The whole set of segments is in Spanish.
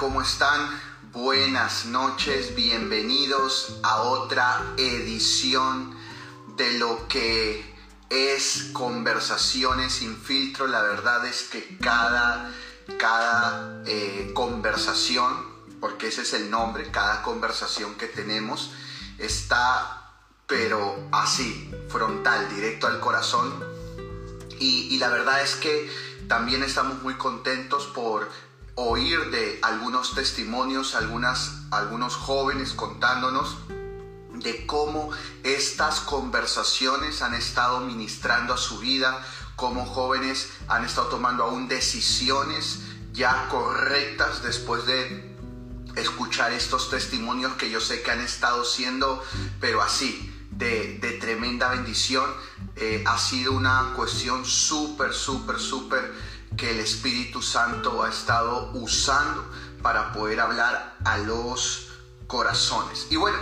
¿cómo están? Buenas noches, bienvenidos a otra edición de lo que es Conversaciones sin filtro. La verdad es que cada, cada eh, conversación, porque ese es el nombre, cada conversación que tenemos está, pero así, frontal, directo al corazón. Y, y la verdad es que también estamos muy contentos por oír de algunos testimonios, algunas, algunos jóvenes contándonos de cómo estas conversaciones han estado ministrando a su vida, cómo jóvenes han estado tomando aún decisiones ya correctas después de escuchar estos testimonios que yo sé que han estado siendo, pero así, de, tremenda bendición. Eh, ha sido una cuestión súper, súper, súper que el Espíritu Santo ha estado usando para poder hablar a los corazones. Y bueno,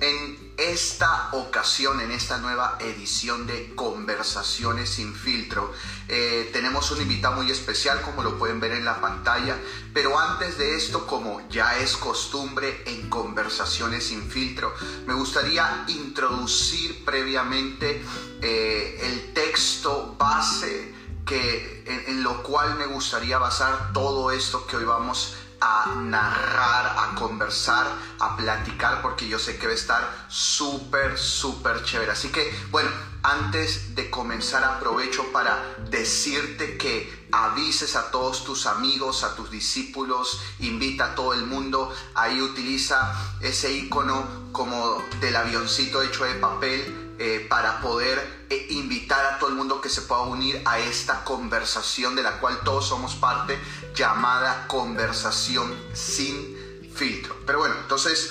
en esta ocasión, en esta nueva edición de Conversaciones sin filtro, eh, tenemos un invitado muy especial, como lo pueden ver en la pantalla. Pero antes de esto, como ya es costumbre en Conversaciones sin filtro, me gustaría introducir previamente eh, el texto base que, en, lo cual me gustaría basar todo esto que hoy vamos a narrar, a conversar, a platicar, porque yo sé que va a estar súper, súper chévere. Así que, bueno, antes de comenzar aprovecho para decirte que avises a todos tus amigos, a tus discípulos, invita a todo el mundo, ahí utiliza ese icono como del avioncito hecho de papel eh, para poder eh, invitar a todo el mundo que se pueda unir a esta conversación de la cual todos somos parte, llamada conversación sin filtro. Pero bueno, entonces,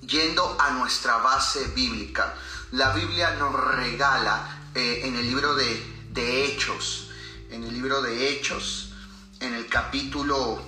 yendo a nuestra base bíblica, la Biblia nos regala eh, en el libro de, de Hechos, en el libro de Hechos, en el capítulo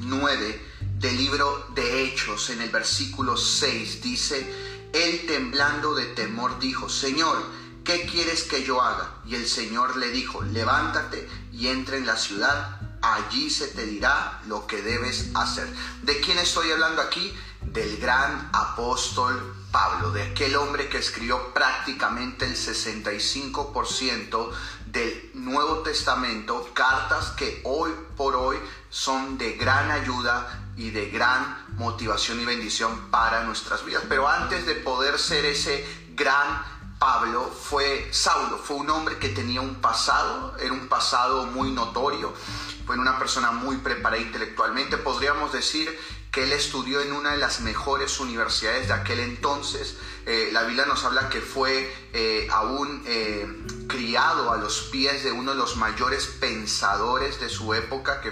9 del libro de Hechos, en el versículo 6, dice, él temblando de temor dijo, Señor, ¿qué quieres que yo haga? Y el Señor le dijo, levántate y entra en la ciudad, allí se te dirá lo que debes hacer. ¿De quién estoy hablando aquí? Del gran apóstol Pablo, de aquel hombre que escribió prácticamente el 65% del Nuevo Testamento, cartas que hoy por hoy son de gran ayuda y de gran motivación y bendición para nuestras vidas. Pero antes de poder ser ese gran Pablo, fue Saulo, fue un hombre que tenía un pasado, era un pasado muy notorio, fue una persona muy preparada intelectualmente, podríamos decir que él estudió en una de las mejores universidades de aquel entonces. Eh, la Biblia nos habla que fue eh, aún eh, criado a los pies de uno de los mayores pensadores de su época, que,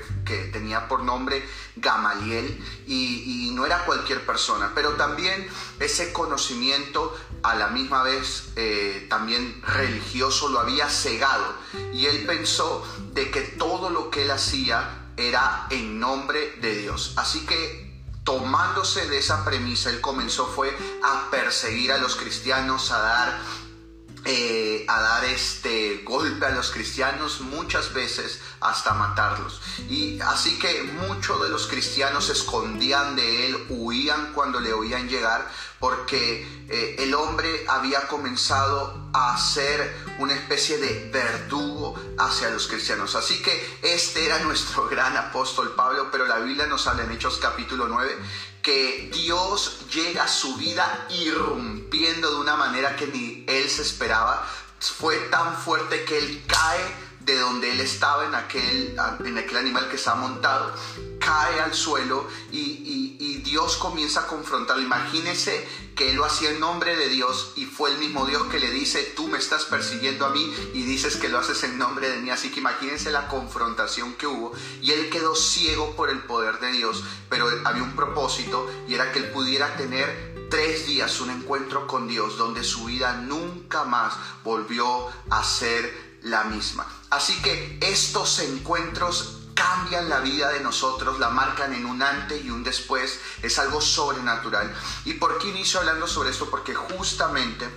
tenía por nombre Gamaliel, y, no era cualquier persona, pero también ese conocimiento a la misma vez también religioso lo había cegado, y él pensó de que todo lo que él hacía era en nombre de Dios. Así que tomándose de esa premisa, él comenzó fue a perseguir a los cristianos, a dar, eh, a dar este golpe a los cristianos, muchas veces hasta matarlos. Y así que muchos de los cristianos se escondían de él, huían cuando le oían llegar, porque eh, el hombre había comenzado a ser una especie de verdugo hacia los cristianos. Así que este era nuestro gran apóstol Pablo, pero la Biblia nos habla en Hechos capítulo 9 que Dios llega a su vida irrumpiendo de una manera que ni él se esperaba. Fue tan fuerte que él cae de donde él estaba en aquel, en aquel animal que está montado, cae al suelo y, Dios comienza a confrontarlo. Imagínese que él lo hacía en nombre de Dios y fue el mismo Dios que le dice, tú me estás persiguiendo a mí y dices que lo haces en nombre de mí. Así que imagínense la confrontación que hubo y él quedó ciego por el poder de Dios, pero había un propósito y era que él pudiera tener tres días un encuentro con Dios donde su vida nunca más volvió a ser la misma. Así que estos encuentros cambian la vida de nosotros, la marcan en un antes y un después, es algo sobrenatural. ¿Y por qué inicio hablando sobre esto? Porque justamente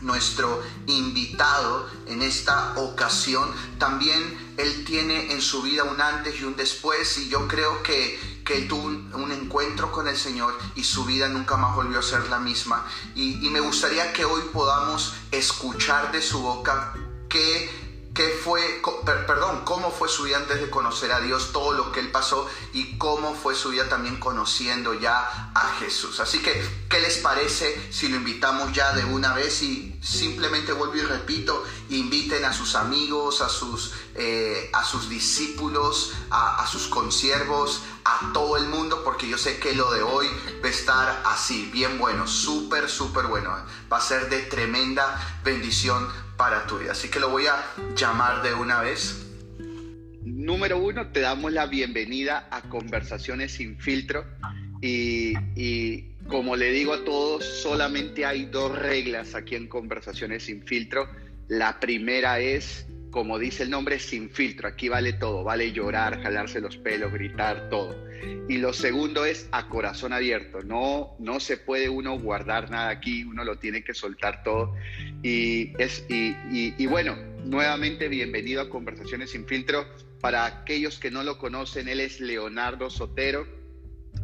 nuestro invitado en esta ocasión también él tiene en su vida un antes y un después y yo creo que que él tuvo un, encuentro con el Señor y su vida nunca más volvió a ser la misma. Y, y me gustaría que hoy podamos escuchar de su boca que qué fue, perdón, cómo fue su vida antes de conocer a Dios, todo lo que él pasó y cómo fue su vida también conociendo ya a Jesús. Así que, ¿qué les parece si lo invitamos ya de una vez y simplemente vuelvo y repito, inviten a sus amigos, a sus, eh, a sus discípulos, a, a sus consiervos, a todo el mundo, porque yo sé que lo de hoy va a estar así, bien bueno, súper, súper bueno. Va a ser de tremenda bendición para tu vida. Así que lo voy a llamar de una vez. Número uno, te damos la bienvenida a Conversaciones sin filtro. Y, y, como le digo a todos, solamente hay dos reglas aquí en Conversaciones sin filtro. La primera es, como dice el nombre, sin filtro. Aquí vale todo, vale llorar, jalarse los pelos, gritar, todo. Y lo segundo es a corazón abierto. No, no se puede uno guardar nada aquí, uno lo tiene que soltar todo. Y, es, y, bueno, nuevamente bienvenido a Conversaciones sin filtro. Para aquellos que no lo conocen, él es Leonardo Sotero.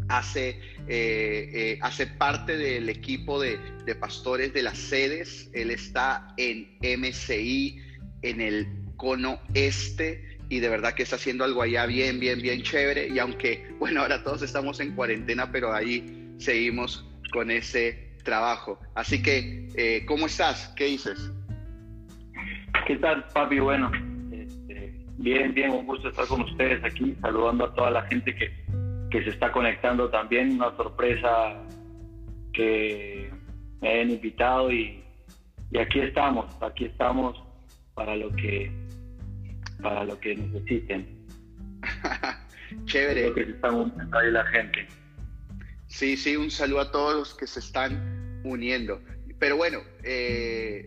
Hace, eh, eh, parte del equipo de, de pastores de las sedes. Él está en MCI, en el cono este y de verdad que está haciendo algo allá bien, bien, bien chévere. Y aunque, bueno, ahora todos estamos en cuarentena, pero ahí seguimos con ese trabajo. Así que, eh, ¿cómo estás? ¿Qué dices? ¿Qué tal, papi? Bueno, este, bien, bien, un gusto estar con ustedes aquí, saludando a toda la gente que, que se está conectando también. Una sorpresa que me hayan invitado y, y aquí estamos, aquí estamos para lo que para lo que necesiten. Chévere. que se están ahí la gente. Sí, sí, un saludo a todos los que se están uniendo. Pero bueno, eh,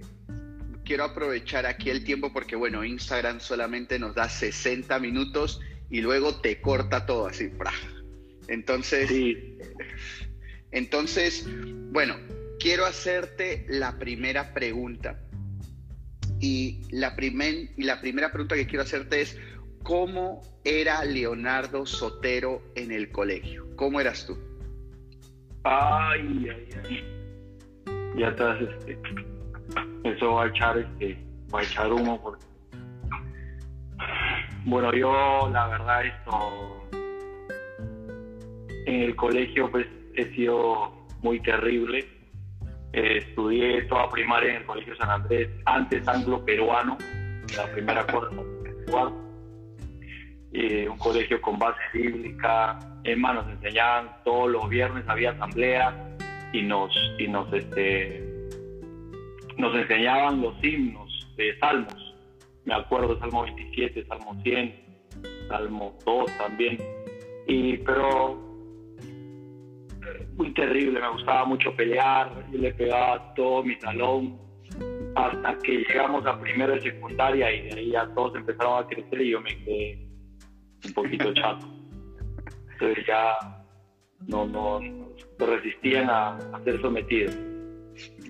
quiero aprovechar aquí el tiempo porque, bueno, Instagram solamente nos da 60 minutos y luego te corta todo así. Entonces, sí. entonces, bueno, quiero hacerte la primera pregunta. Y la, primer, y la primera pregunta que quiero hacerte es, ¿cómo era Leonardo Sotero en el colegio? ¿Cómo eras tú? Ay, ay, ay. Ya estás, este, eso va a echar, este, va a echar humo porque... Bueno, yo la verdad esto en el colegio pues he sido muy terrible eh, estudié toda primaria en el Colegio San Andrés, antes anglo-peruano, la primera cosa eh, un colegio con base bíblica, hermanos nos enseñaban todos los viernes había asamblea y nos y nos este nos enseñaban los himnos de salmos. Me acuerdo Salmo 27, Salmo 100, Salmo 2 también. Y pero muy terrible, me gustaba mucho pelear, yo le pegaba todo mi talón hasta que llegamos a primero de secundaria y de ahí ya todos empezaron a crecer y yo me quedé un poquito chato. Entonces ya no, no, resistían a, ser sometidos.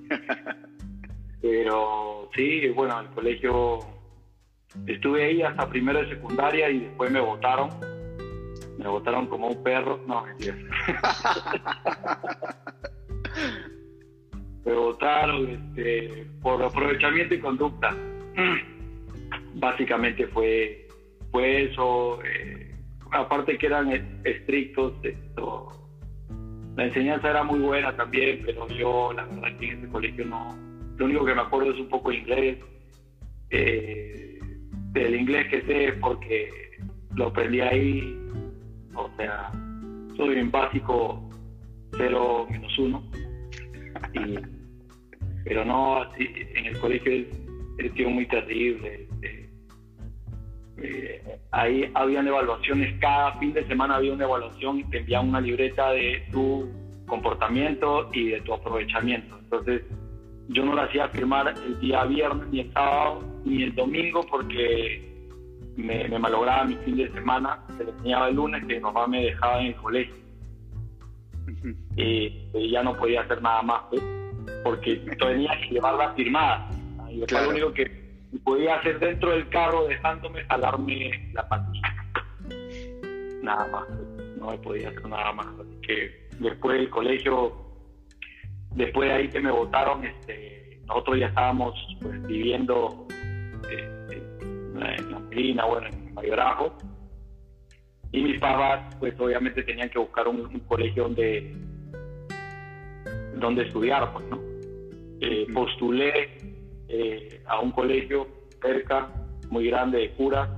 Pero sí, bueno, en el colegio estuve ahí hasta primero de secundaria y después me votaron me botaron como un perro. No, mentira. me votaron este, por aprovechamiento y conducta. Básicamente fue, fue eso. Eh, aparte que eran estrictos, esto, la enseñanza era muy buena también, pero yo la verdad que en ese colegio no. Lo único que me acuerdo es un poco inglés. Eh, del inglés que sé porque lo aprendí ahí o sea, soy en básico 0 menos 1. pero no, así, en el colegio he sido muy terrible. Este, eh, ahí habían evaluaciones, cada fin de semana había una evaluación y te enviaban una libreta de tu comportamiento y de tu aprovechamiento. Entonces, yo no la hacía firmar el día viernes, ni el sábado, ni el domingo, porque me, me, malograba mi fin de semana, se le enseñaba el lunes que mi mamá me dejaba en el colegio. y, ya no podía hacer nada más, pues, porque tenía que llevarla firmada. Y lo único que podía hacer dentro del carro dejándome jalarme la patilla. Nada más. no me podía hacer nada más. Así que después del colegio, después de ahí que me votaron, este, nosotros ya estábamos pues, viviendo en la Medina, bueno, en Mayorajo. Y mis papás, pues obviamente tenían que buscar un, colegio donde, donde estudiar, pues, ¿no? Eh, postulé eh, a un colegio cerca, muy grande de curas,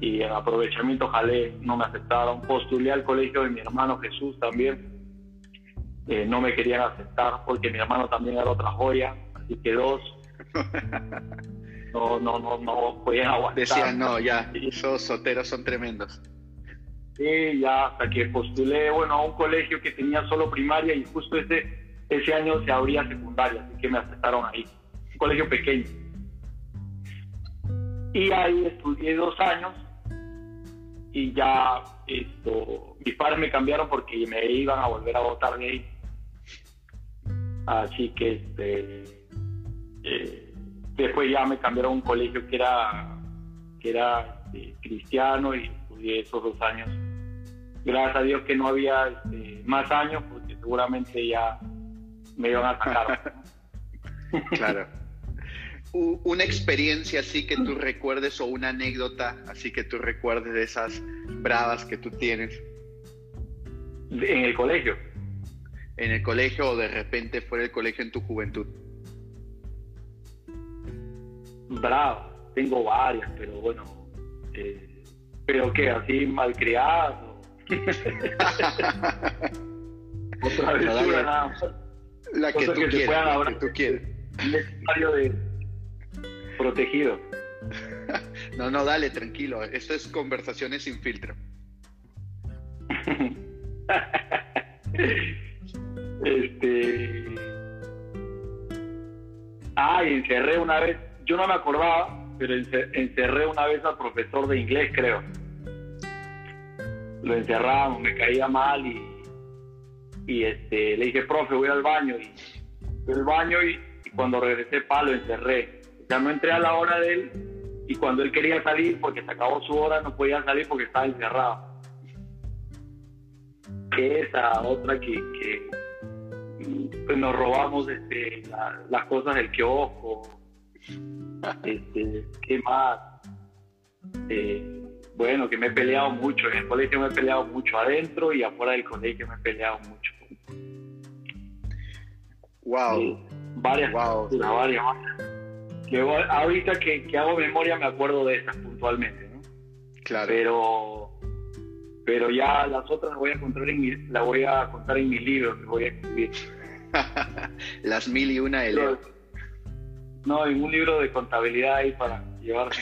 y en aprovechamiento jalé, no me aceptaron. Postulé al colegio de mi hermano Jesús también, eh, no me querían aceptar porque mi hermano también era otra joya, así que dos. No, no, no, no podían aguantar. Decían, no, ya, esos soteros son tremendos. Sí, ya hasta que postulé, bueno, a un colegio que tenía solo primaria y justo ese, ese año se abría secundaria, así que me aceptaron ahí. Un colegio pequeño. Y ahí estudié dos años y ya esto, mis padres me cambiaron porque me iban a volver a votar de ahí. Así que este, eh, después ya me cambiaron a un colegio que era, que era este, cristiano y estudié esos dos años. Gracias a Dios que no había este, más años porque seguramente ya me iban a sacar. claro una experiencia así que tú recuerdes o una anécdota así que tú recuerdes de esas bravas que tú tienes? En el colegio. En el colegio o de repente fuera del colegio en tu juventud. Bravo, tengo varias, pero bueno. Eh, pero que así malcriado. Otra vez, La que tú, quieres, la que tú quieres. de protegido. no, no, dale, tranquilo. Esto es conversaciones sin filtro. este. Ah, encerré una vez, yo no me acordaba, pero encerré una vez al profesor de inglés, creo. Lo encerramos, me caía mal y, y este, le dije, profe, voy al baño. Y fui al baño y, cuando regresé, pa, lo encerré ya no entré a la hora de él y cuando él quería salir, porque se acabó su hora, no podía salir porque estaba encerrado. Esa otra que, pues nos robamos este, las cosas del kiosco. Este, ¿Qué más? Eh, bueno, que me he peleado mucho. En el colegio me he peleado mucho adentro y afuera del colegio me he peleado mucho. Wow. varias, wow. varias, varias ahorita que, hago memoria me acuerdo de esas puntualmente, ¿no? Claro. Pero, pero ya las otras las voy a contar en mi, la voy a contar en mi libro que voy a escribir. las mil y una de Leo. No, en un libro de contabilidad ahí para llevarme.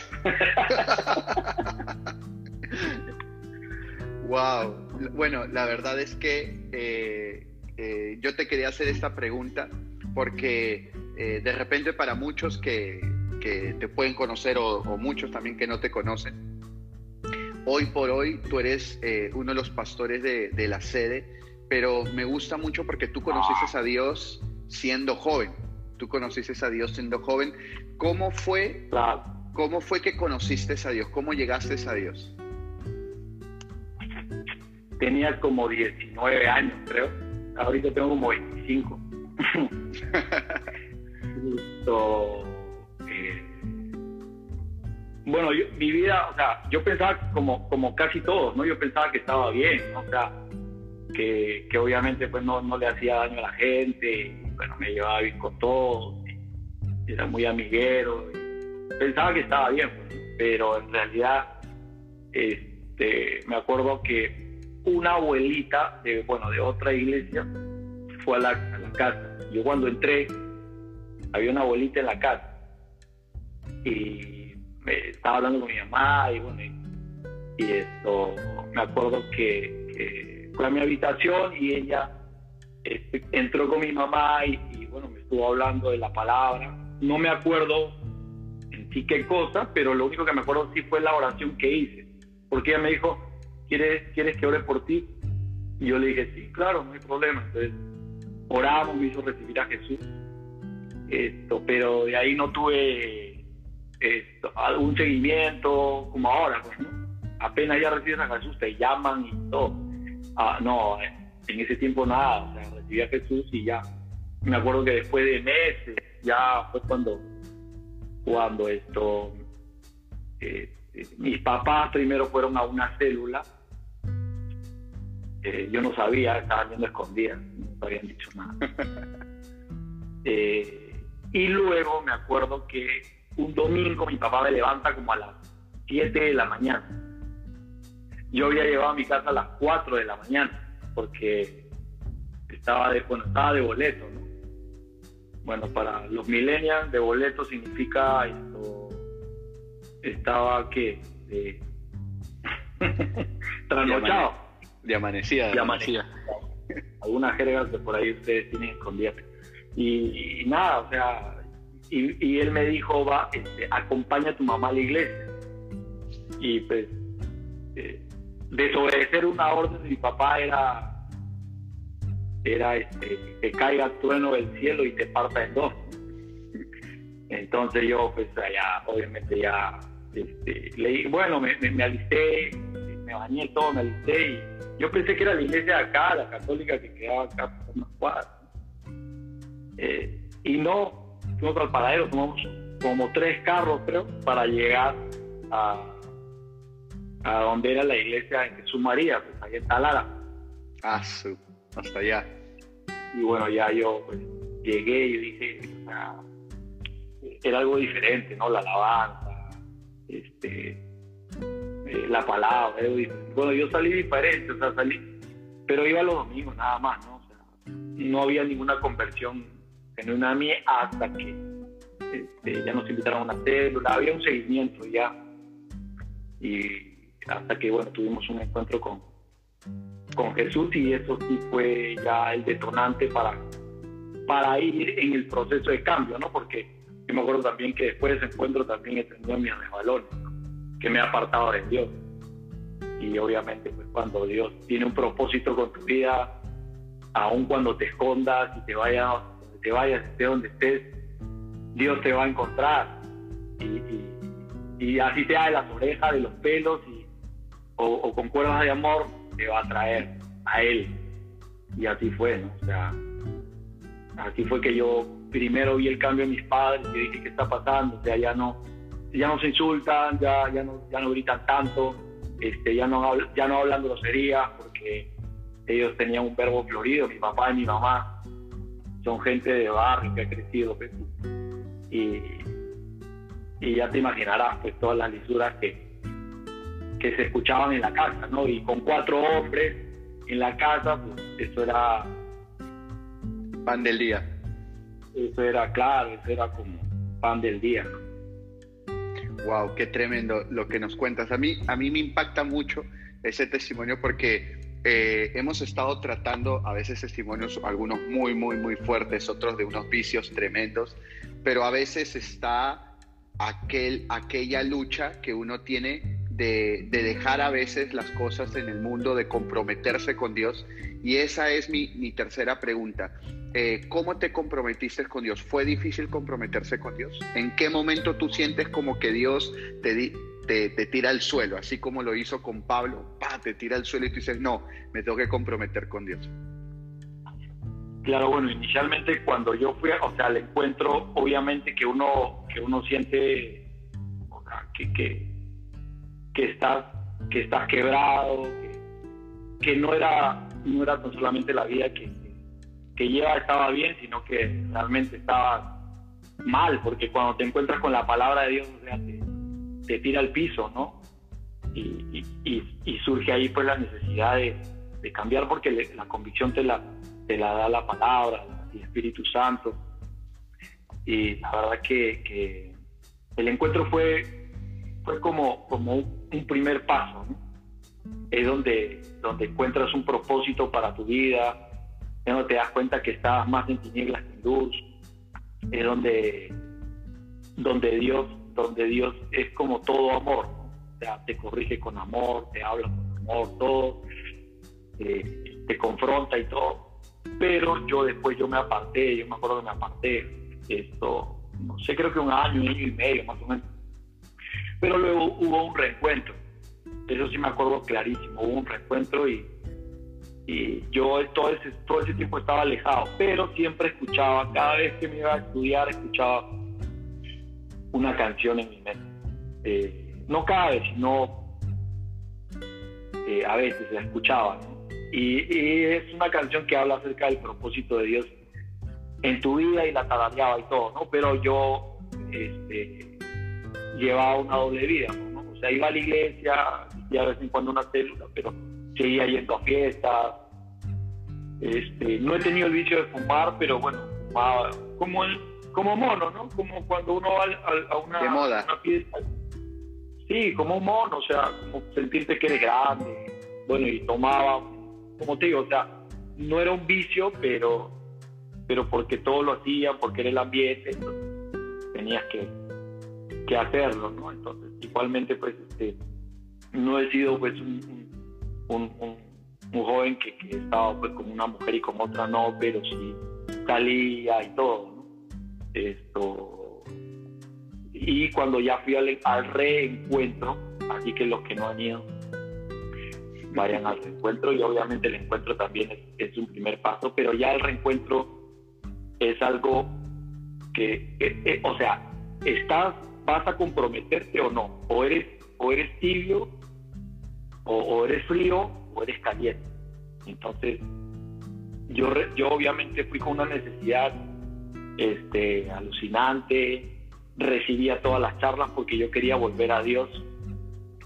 wow. Bueno, la verdad es que eh, eh, yo te quería hacer esta pregunta porque eh, de repente para muchos que, te pueden conocer o, muchos también que no te conocen, hoy por hoy tú eres eh, uno de los pastores de, la sede, pero me gusta mucho porque tú conociste a Dios siendo joven. Tú conociste a Dios siendo joven. ¿Cómo fue, cómo fue que conociste a Dios? ¿Cómo llegaste a Dios? Tenía como 19 años, creo. Ahorita tengo como 25. Eh, bueno, mi vida, o sea, yo pensaba como, como casi todos, ¿no? Yo pensaba que estaba bien, O sea, que, obviamente pues no, le hacía daño a la gente, bueno, me llevaba bien con todos, era muy amiguero, pensaba que estaba bien, pues, pero en realidad, este, me acuerdo que una abuelita de, bueno, de otra iglesia fue a la, casa. Yo cuando entré, había una abuelita en la casa y me estaba hablando con mi mamá y bueno, y, esto, me acuerdo que, fue a mi habitación y ella este, entró con mi mamá y, bueno, me estuvo hablando de la palabra. No me acuerdo en sí qué cosa, pero lo único que me acuerdo sí fue la oración que hice, porque ella me dijo, ¿quieres, ¿quieres que ore por ti? Y yo le dije, sí, claro, no hay problema. Entonces oramos, me hizo recibir a Jesús esto, pero de ahí no tuve algún un seguimiento como ahora, pues, Apenas ya recibes a Jesús, te llaman y todo. Ah, no, en ese tiempo nada, o sea, recibí a Jesús y ya. Me acuerdo que después de meses, ya fue cuando, cuando esto, eh, mis papás primero fueron a una célula. Eh, yo no sabía, estaban viendo escondidas, no habían dicho nada. Eh, y luego me acuerdo que un domingo mi papá me levanta como a las 7 de la mañana. Yo había llevado a mi casa a las 4 de la mañana porque estaba de, bueno, estaba de boleto, ¿no? Bueno, para los millennials de boleto significa esto, estaba que de trasnochado. De amanecida. De amanecida. Algunas jergas que por ahí ustedes tienen escondidas. Y, nada, o sea, y, él me dijo, va, este, acompaña a tu mamá a la iglesia. Y pues, eh, desobedecer una orden de mi papá era, era este, que caiga el trueno del cielo y te parta en dos. Entonces yo, pues, ya, obviamente ya este, leí, bueno, me, me, alisté, me bañé todo, me alisté y yo pensé que era la iglesia de acá, la católica que quedaba acá por unas cuadras. Eh, y no, fuimos al paradero, tomamos como tres carros, creo, para llegar a, a donde era la iglesia en Jesús María, pues ahí está Lara. Ah, su, hasta allá. Y bueno, ya yo pues, llegué y dije, era algo diferente, ¿no? La alabanza, este, eh, la palabra. Bueno, yo salí diferente, o sea, salí, pero iba los domingos nada más, ¿no? O sea, no había ninguna conversión en una mía hasta que este, ya nos invitaron a una célula, había un seguimiento ya. Y hasta que, bueno, tuvimos un encuentro con, con Jesús y eso sí fue ya el detonante para, para ir en el proceso de cambio, ¿no? Porque yo me acuerdo también que después de ese encuentro también he tenido mis resbalones, que me he apartado de Dios. Y obviamente, pues cuando Dios tiene un propósito con tu vida, aun cuando te escondas y te vayas, te vayas, estés donde estés, Dios te va a encontrar. Y, y, así sea de las orejas, de los pelos, y, o, con cuerdas de amor, te va a traer a Él. Y así fue, ¿no? O sea, así fue que yo primero vi el cambio en mis padres y dije, ¿qué está pasando? O sea, ya no, ya no se insultan, ya, ya, no, ya no gritan tanto, este, ya, no, ya no hablan groserías porque ellos tenían un verbo florido, mi papá y mi mamá son gente de barrio que ha crecido pues, y, y ya te imaginarás pues todas las lisuras que, que se escuchaban en la casa, ¿no? Y con cuatro hombres en la casa, pues eso era pan del día eso era claro, eso era como pan del día. Wow, qué tremendo lo que nos cuentas. A mí, a mí me impacta mucho ese testimonio porque eh, hemos estado tratando a veces testimonios, algunos muy, muy, muy fuertes, otros de unos vicios tremendos, pero a veces está aquel, aquella lucha que uno tiene de, de, dejar a veces las cosas en el mundo, de comprometerse con Dios. Y esa es mi, mi tercera pregunta. Eh, ¿cómo te comprometiste con Dios? ¿Fue difícil comprometerse con Dios? ¿En qué momento tú sientes como que Dios te, te, tira al suelo, así como lo hizo con Pablo? ¡pah! Te tira al suelo y tú dices, no, me tengo que comprometer con Dios. Claro, bueno, inicialmente cuando yo fui, o sea, al encuentro, obviamente que uno, que uno siente que, que, que estás, que estás quebrado, que, no era, no era solamente la vida que, que lleva estaba bien, sino que realmente estaba mal, porque cuando te encuentras con la palabra de Dios, o sea, te, tira al piso, ¿no? Y, y, surge ahí pues la necesidad de, de cambiar porque la convicción te la, te la da la palabra, el Espíritu Santo. Y la verdad que, que el encuentro fue, fue como, como un primer paso, ¿no? Es donde, donde encuentras un propósito para tu vida, es te das cuenta que estabas más en tinieblas que en luz, es donde, donde, Dios, donde Dios es como todo amor, o sea, te corrige con amor, te habla con amor, todo, eh, te confronta y todo. Pero yo después yo me aparté, yo me acuerdo que me aparté, esto, no sé, creo que un año, un año y medio más o menos. Pero luego hubo un reencuentro, eso sí me acuerdo clarísimo, hubo un reencuentro y y yo todo ese, todo ese tiempo estaba alejado, pero siempre escuchaba, cada vez que me iba a estudiar, escuchaba una canción en mi mente. Eh, no cada vez, sino eh, a veces la escuchaba. Y, es una canción que habla acerca del propósito de Dios en tu vida y la tarareaba y todo, ¿no? Pero yo este, llevaba una doble vida, ¿no? O sea, iba a la iglesia, y a vez en cuando una célula, pero seguía yendo a fiestas. Este, no he tenido el vicio de fumar, pero bueno, fumaba como, como mono, ¿no? Como cuando uno va a, una, fiesta. Sí, como un mono, o sea, como sentirte que eres grande. Bueno, y tomaba, como te digo, o sea, no era un vicio, pero, pero porque todo lo hacían, porque era el ambiente, tenías que, que hacerlo, ¿no? Entonces, igualmente, pues, este, no he sido, pues, un un, un, joven que, estaba pues con una mujer y con otra no, pero sí salía y todo, Esto, y cuando ya fui al, reencuentro, así que los que no han ido, vayan al reencuentro y obviamente el encuentro también es, un primer paso, pero ya el reencuentro es algo que, eh, o sea, estás, vas a comprometerte o no, o eres, o eres tibio o, eres frío o eres caliente. Entonces, yo, yo obviamente fui con una necesidad este, alucinante, recibía todas las charlas porque yo quería volver a Dios,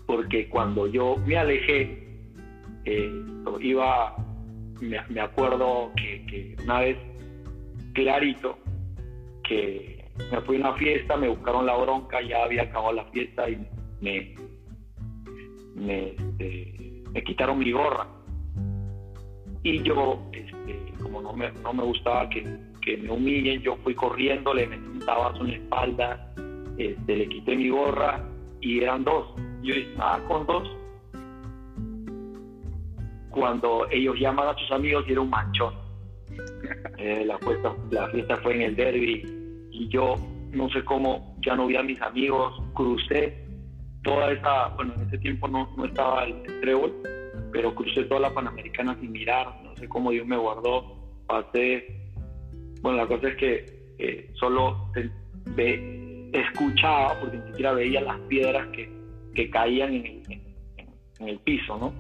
porque cuando yo me alejé, eh, iba, me, acuerdo que, que, una vez clarito, que me fui a una fiesta, me buscaron la bronca, ya había acabado la fiesta y me, este, me quitaron mi gorra. Y yo, este, como no me, no me gustaba que, que, me humillen, yo fui corriendo, le metí un tabazo en la espalda, este, le quité mi gorra y eran dos. Yo estaba con dos. Cuando ellos llaman a sus amigos era un manchón. Eh, la, fiesta, la fiesta fue en el derby y yo no sé cómo ya no vi a mis amigos, crucé toda esa, bueno, en ese tiempo no, no estaba el, trébol, pero crucé toda la Panamericana sin mirar, no sé cómo Dios me guardó, pasé, bueno, la cosa es que solo ve, escuchaba, porque ni siquiera veía las piedras que, que caían en el, en, el piso, ¿no?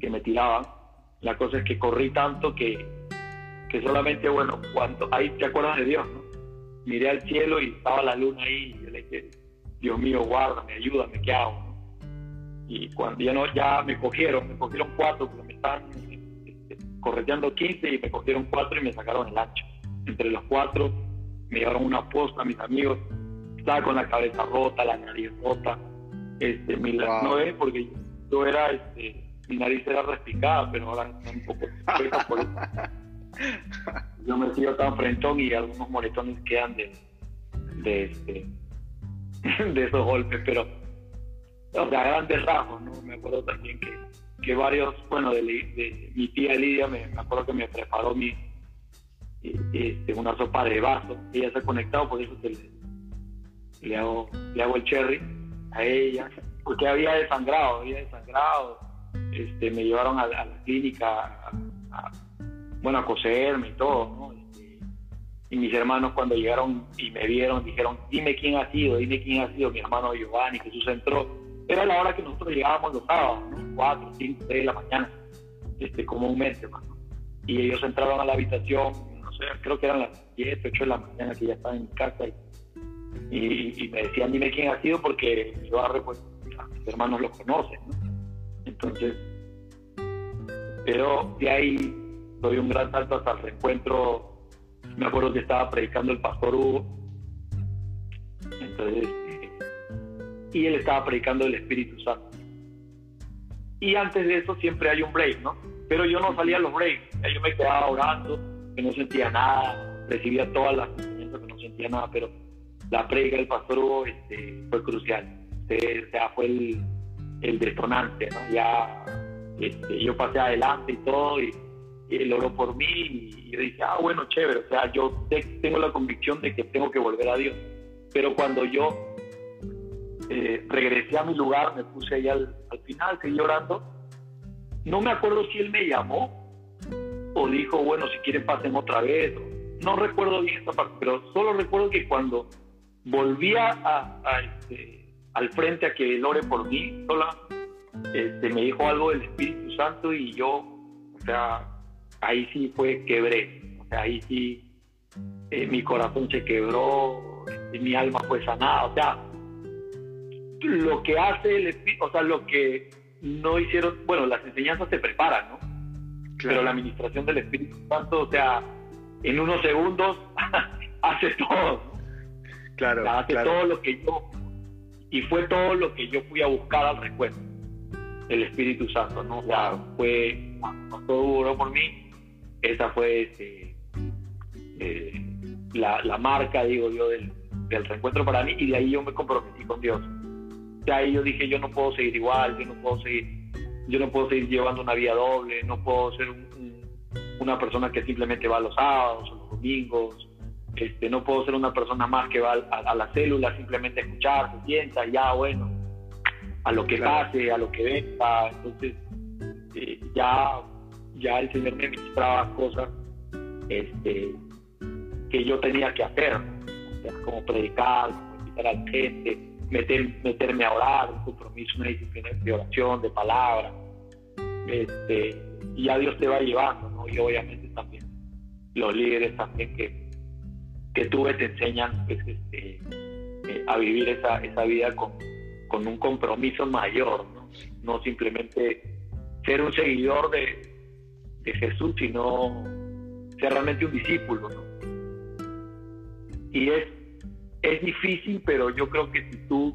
Que me tiraban. La cosa es que corrí tanto que, que solamente, bueno, cuando ahí te acuerdas de Dios, ¿no? Miré al cielo y estaba la luna ahí y le dije, Dios mío, guárdame, ayúdame, ¿qué hago? Y cuando ya, no, ya me cogieron, me cogieron cuatro, porque me están este, correteando 15 y me cogieron cuatro y me sacaron el ancho. Entre los cuatro me llevaron una posta, mis amigos, estaba con la cabeza rota, la nariz rota, este, mi, no es porque yo era, este, mi nariz era respingada, pero ahora está un poco por. Yo me sigo tan frentón y algunos moretones quedan de, de este, de esos golpes, pero, o sea, grandes rasgos, ¿no? Me acuerdo también que, que varios, bueno, de, mi tía Lidia, me, acuerdo que me preparó mi, este, una sopa de vaso, ella se ha conectado, por eso le, hago, le hago el cherry a ella, porque había desangrado, había desangrado, este, me llevaron a, la clínica a, bueno, a coserme y todo, ¿no? y mis hermanos cuando llegaron y me vieron dijeron, dime quién ha sido, dime quién ha sido mi hermano Giovanni, Jesús entró. Era la hora que nosotros llegábamos los sábados, ¿no? 4, 5, 6 de la mañana, este, comúnmente, hermano. Y ellos entraron a la habitación, no sé, creo que eran las 7, 8 de la mañana que ya estaba en mi casa y, me decían, dime quién ha sido porque yo pues, a mis hermanos lo conocen, ¿no? Entonces, pero de ahí doy un gran salto hasta el reencuentro me acuerdo que estaba predicando el pastor Hugo, entonces, y él estaba predicando el Espíritu Santo. Y antes de eso siempre hay un break, ¿no? Pero yo no salía a los breaks, yo me quedaba orando, que no sentía nada, recibía todas las enseñanzas que no sentía nada, pero la predica del pastor Hugo este, fue crucial, o sea, fue el, detonante, ¿no? Ya este, yo pasé adelante y todo, y él oró por mí y, yo dije, ah, bueno, chévere, o sea, yo tengo la convicción de que tengo que volver a Dios. Pero cuando yo eh, regresé a mi lugar, me puse ahí al, final, seguí orando, no me acuerdo si él me llamó o dijo, bueno, si quieren pasen otra vez. No recuerdo bien esta parte, pero solo recuerdo que cuando volvía a, este, al frente a que él ore por mí sola, este, me dijo algo del Espíritu Santo y yo, o sea, ahí sí fue quebré, o sea, ahí sí eh, mi corazón se quebró, y mi alma fue sanada, o sea, lo que hace el Espíritu, o sea, lo que no hicieron, bueno, las enseñanzas se preparan, ¿no? Pero la administración del Espíritu Santo, o sea, en unos segundos hace todo. Claro. hace todo lo que yo, y fue todo lo que yo fui a buscar al recuerdo del Espíritu Santo, ¿no? O sea, fue, todo duró por mí, esa fue este, eh, la, la, marca, digo yo, del, del reencuentro para mí, y de ahí yo me comprometí con Dios. Ya ahí yo dije, yo no puedo seguir igual, yo no puedo seguir, yo no puedo seguir llevando una vida doble, no puedo ser una persona que simplemente va los sábados o los domingos, este, no puedo ser una persona más que va a, la célula simplemente a escuchar, se sienta, ya bueno, a lo que pase, a lo que venga, entonces eh, ya, ya el Señor me ministraba cosas este, que yo tenía que hacer, como predicar, como invitar a la gente, meterme a orar, un compromiso, una disciplina de oración, de palabra. Este, y a Dios te va llevando, ¿no? Y obviamente también los líderes también que, que tuve te enseñan pues, este, eh, a vivir esa, esa vida con, con, un compromiso mayor, ¿no? No simplemente ser un seguidor de, de Jesús, sino ser realmente un discípulo, ¿no? Y es es difícil, pero yo creo que si tú...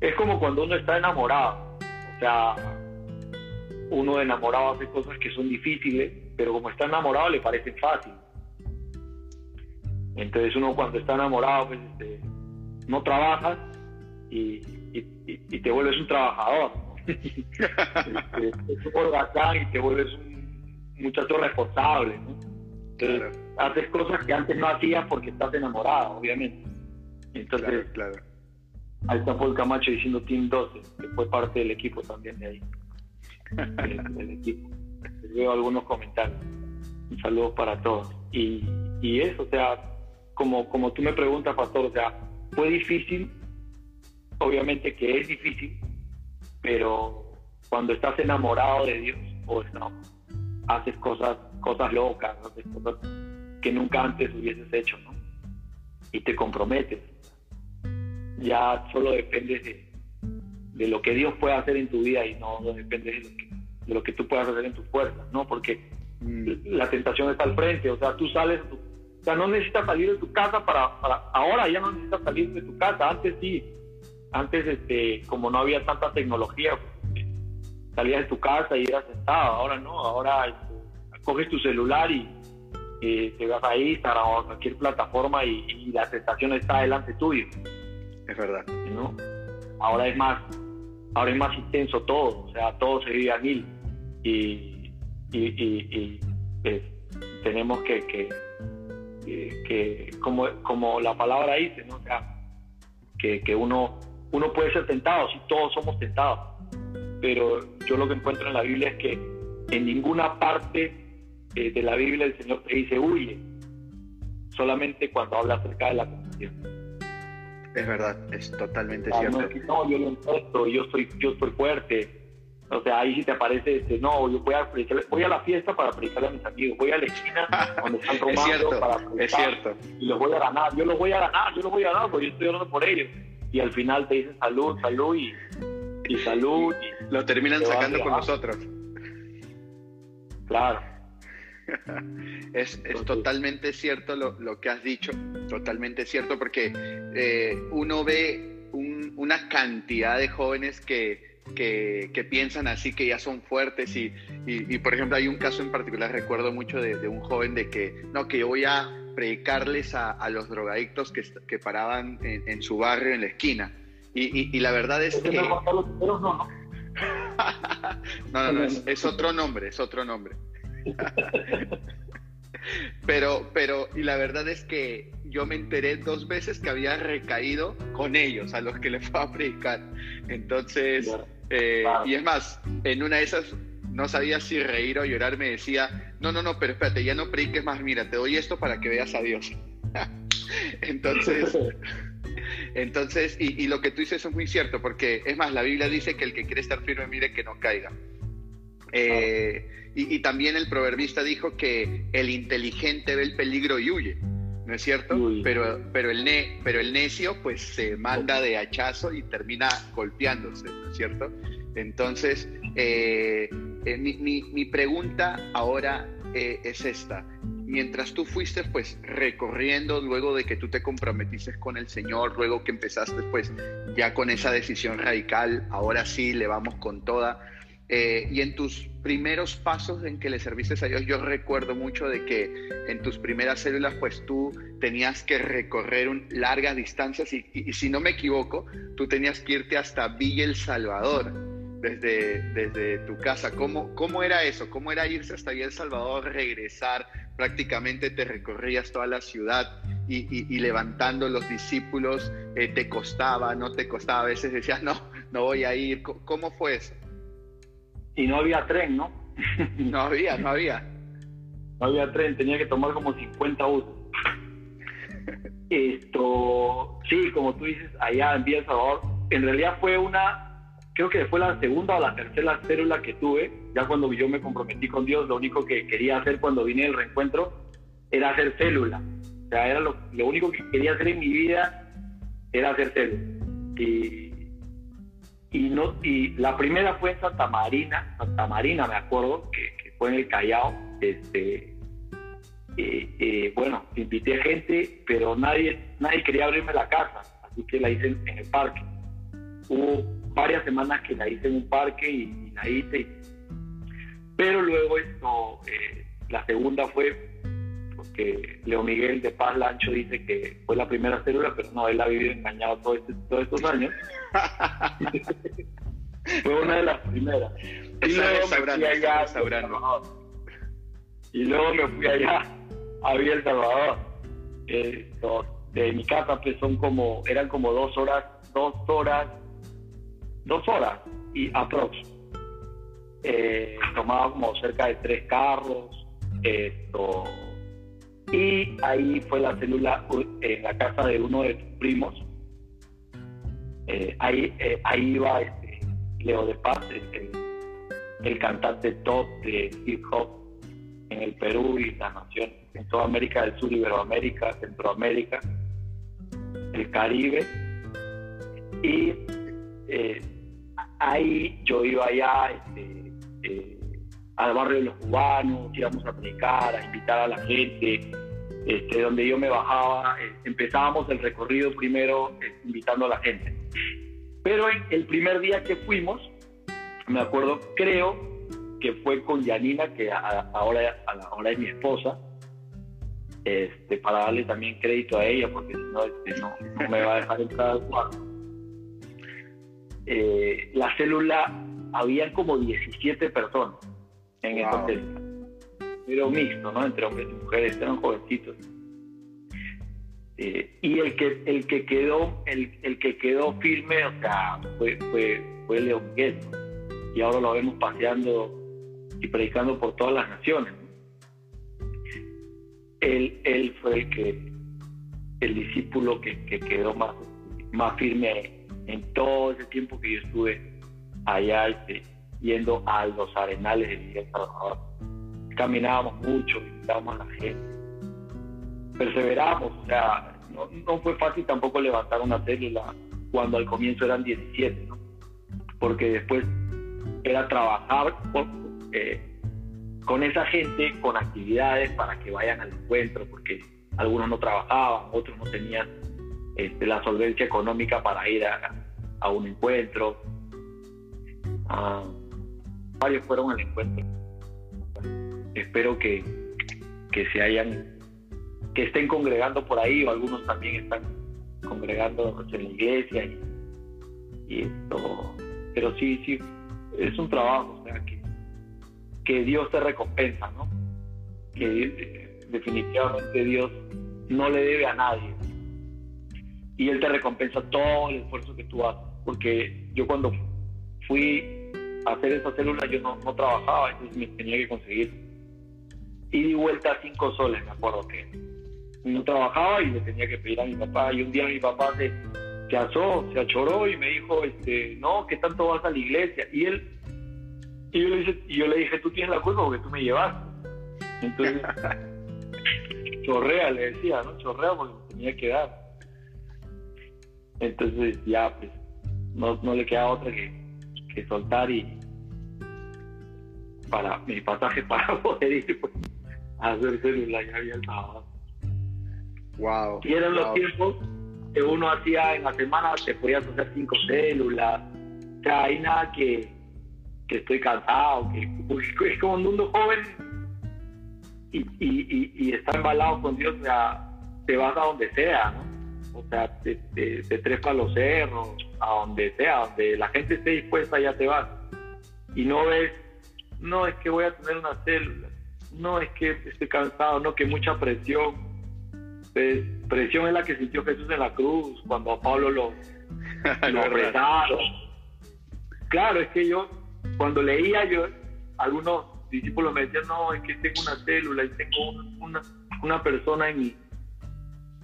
Es como cuando uno está enamorado. O sea, uno enamorado hace cosas que son difíciles, pero como está enamorado le parecen fáciles. Entonces uno cuando está enamorado, pues este, no trabajas y, te vuelves un trabajador. Este, y te vuelves un muchacho responsable. Entonces, haces cosas que antes no hacías porque estás enamorado, obviamente. Entonces, claro, ahí está Paul Camacho diciendo Team 12, que fue parte del equipo también de ahí. del, equipo. Veo algunos comentarios. Un saludo para todos. Y, y eso, o sea, como, como tú me preguntas, Pastor, o sea, fue difícil, obviamente que es difícil, pero cuando estás enamorado de Dios, pues no, haces cosas, cosas locas, haces cosas que nunca antes hubieses hecho, ¿no? Y te comprometes. Ya solo depende de, de lo que Dios pueda hacer en tu vida y no, depende de lo, que, de lo que tú puedas hacer en tus fuerzas, ¿no? Porque mm. la tentación está al frente, o sea, tú sales, o sea, no necesitas salir de tu casa para, para, ahora ya no necesitas salir de tu casa, antes sí, antes este, como no había tanta tecnología, pues, salías de tu casa y eras sentado, ahora no, ahora coges tu celular y eh, te vas a Instagram o a cualquier plataforma y, la tentación está delante tuyo. Es verdad. ¿no? Ahora es más, ahora es más intenso todo, o sea, todo se vive a mil y, y, pues, tenemos que, que, que, como, como la palabra dice, ¿no? O sea, que, que uno, uno puede ser tentado, si todos somos tentados, pero yo lo que encuentro en la Biblia es que en ninguna parte eh, de la Biblia el Señor te dice huye, solamente cuando habla acerca de la conversión. Es verdad, es totalmente cierto. No, yo lo entiendo, yo estoy, yo estoy fuerte. O sea, ahí sí te aparece, este, no, yo voy a, voy a la fiesta para predicarle a mis amigos, voy a la esquina donde están tomando para predicar, es cierto. y los voy a ganar, yo los voy a ganar, yo los voy a ganar porque yo estoy orando por ellos. Y al final te dicen salud, salud y, y salud. Y lo terminan sacando con nosotros. Claro. es, totalmente cierto lo, que has dicho, totalmente cierto, porque eh, uno ve una cantidad de jóvenes que, que, piensan así, que ya son fuertes y, y, por ejemplo hay un caso en particular, recuerdo mucho de, un joven de que, no, que yo voy a predicarles a, los drogadictos que, que paraban en, su barrio en la esquina. Y, la verdad es que... No, no, no, es otro nombre, es otro nombre. pero, pero, y la verdad es que yo me enteré dos veces que había recaído con ellos, a los que le fue a predicar. Entonces, eh, y es más, en una de esas no sabía si reír o llorar, me decía, no, no, no, pero espérate, ya no prediques más, mira, te doy esto para que veas a Dios. entonces, entonces y, lo que tú dices es muy cierto, porque es más, la Biblia dice que el que quiere estar firme, mire que no caiga. Eh, y, también el proverbista dijo que el inteligente ve el peligro y huye, ¿no es cierto? Pero, pero, el ne, pero el necio pues se manda de hachazo y termina golpeándose, ¿no es cierto? Entonces, eh, eh, mi, pregunta ahora eh, es esta. Mientras tú fuiste pues recorriendo, luego de que tú te comprometiste con el Señor, luego que empezaste pues ya con esa decisión radical, ahora sí le vamos con toda. y en tus primeros pasos en que le serviste a Dios, yo recuerdo mucho de que en tus primeras células, pues tú tenías que recorrer largas distancias y, y, si no me equivoco, tú tenías que irte hasta Villa El Salvador desde, desde tu casa. ¿Cómo, ¿Cómo era eso? ¿Cómo era irse hasta El Salvador, regresar? Prácticamente te recorrías toda la ciudad y, levantando los discípulos, eh, ¿te costaba, no te costaba? A veces decías, no, no voy a ir. ¿Cómo fue eso? Y no había tren, ¿no? no había, no había. No había tren, tenía que tomar como 50 buses. Esto, sí, como tú dices, allá en Villa El Salvador, en realidad fue una creo que fue la segunda o la tercera célula que tuve, ya cuando yo me comprometí con Dios, lo único que quería hacer cuando vine del reencuentro era hacer célula. O sea, era lo, único que quería hacer en mi vida era hacer célula. Y, y, no, y la primera fue en Santa Marina, Santa Marina me acuerdo, que, fue en el Callao. Este, bueno, invité gente, pero nadie, nadie quería abrirme la casa, así que la hice en, en el parque. Hubo varias semanas que la hice en un parque y, la hice. Pero luego esto, eh, la segunda fue porque Leo Miguel de Paz Lancho dice que fue la primera célula, pero no, él ha vivido engañado todo este, todos estos años. fue una de las primeras. Y luego me fui allá Y luego me fui allá a Villa El Salvador. de mi casa pues son como, eran como dos horas, dos horas dos horas y aprox. Eh, tomaba como cerca de tres carros. Esto, y ahí fue la célula en la casa de uno de tus primos. Eh, ahí, eh, ahí iba este, Leo de Paz, el, el, cantante top de hip hop en el Perú y la nación, en toda América del Sur, Iberoamérica, Centroamérica, el Caribe. Y eh, ahí yo iba allá este, eh, al barrio de los cubanos, íbamos a predicar, a invitar a la gente, este, donde yo me bajaba, eh, empezábamos el recorrido primero invitando a la gente. Pero en el primer día que fuimos, me acuerdo, creo que fue con Yanina, que ahora, ahora es mi esposa, este, para darle también crédito a ella, porque si no, este, no, no me va a dejar entrar al cuarto eh, la célula habían como 17 personas en el hotel. Era mixto, ¿no? Entre hombres y mujeres, eran jovencitos. Eh, y el que, el que quedó, el, el, que quedó firme, o sea, fue, fue, fue León Miguel. Y ahora lo vemos paseando y predicando por todas las naciones. Él, él fue el que, el discípulo que, que quedó más, más firme en todo ese tiempo que yo estuve allá este, yendo a los arenales de Villa Salvador. Caminábamos mucho, visitábamos a la gente, perseveramos, o sea, no, fue fácil tampoco levantar una célula cuando al comienzo eran 17, ¿no? porque después era trabajar eh, con esa gente, con actividades para que vayan al encuentro, porque algunos no trabajaban, otros no tenían este, la solvencia económica para ir a, un encuentro. Ah, varios fueron al encuentro. Espero que, que se hayan, que estén congregando por ahí, o algunos también están congregando en la iglesia y, esto. Pero sí, sí, es un trabajo, o sea, que, que Dios te recompensa, ¿no? Que eh, definitivamente Dios no le debe a nadie y Él te recompensa todo el esfuerzo que tú haces. Porque yo cuando fui hacer esa célula yo no, no trabajaba, entonces me tenía que conseguir y vuelta cinco soles, me acuerdo que no trabajaba y le tenía que pedir a mi papá. Y un día mi papá se, se asó, se achoró y me dijo, este, no, que tanto vas a la iglesia. Y él, y yo le dije, y yo le dije tú tienes la culpa porque tú me llevaste. Entonces, chorrea, le decía, ¿no? Chorrea porque me tenía que dar. Entonces ya, pues, no, no le queda otra que, que soltar y para mi pasaje para poder ir pues, a hacer célula ya había el sábado. Wow. Y eran los tiempos que uno hacía en la semana, te podías hacer cinco células. O sea, hay nada que, que estoy cansado, que es como un mundo joven y, y, y, está embalado con Dios, o sea, te vas a donde sea, ¿no? O sea, te, te, te trepas a los cerros, a donde sea, donde la gente esté dispuesta, ya te vas. Y no ves, no es que voy a tener una célula, no es que estoy cansado, no, que mucha presión. Pues, presión es la que sintió Jesús en la cruz, cuando a Pablo lo, lo rezaron. Claro, es que yo, cuando leía yo, algunos discípulos me decían, no, es que tengo una célula y tengo una, una persona en mi,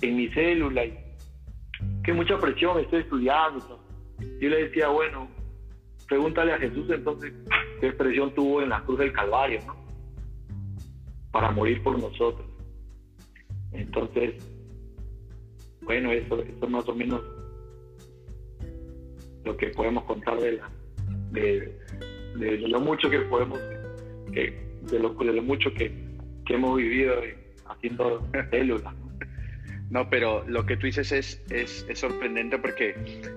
en mi célula y que mucha presión, estoy estudiando. Yo le decía, bueno, pregúntale a Jesús entonces qué presión tuvo en la cruz del Calvario. Para morir por nosotros. Entonces, bueno, eso, eso más o menos lo que podemos contar de, la, de, lo mucho que podemos, de, lo, mucho que, hemos vivido haciendo células. Pero lo que tú dices es, es, es sorprendente porque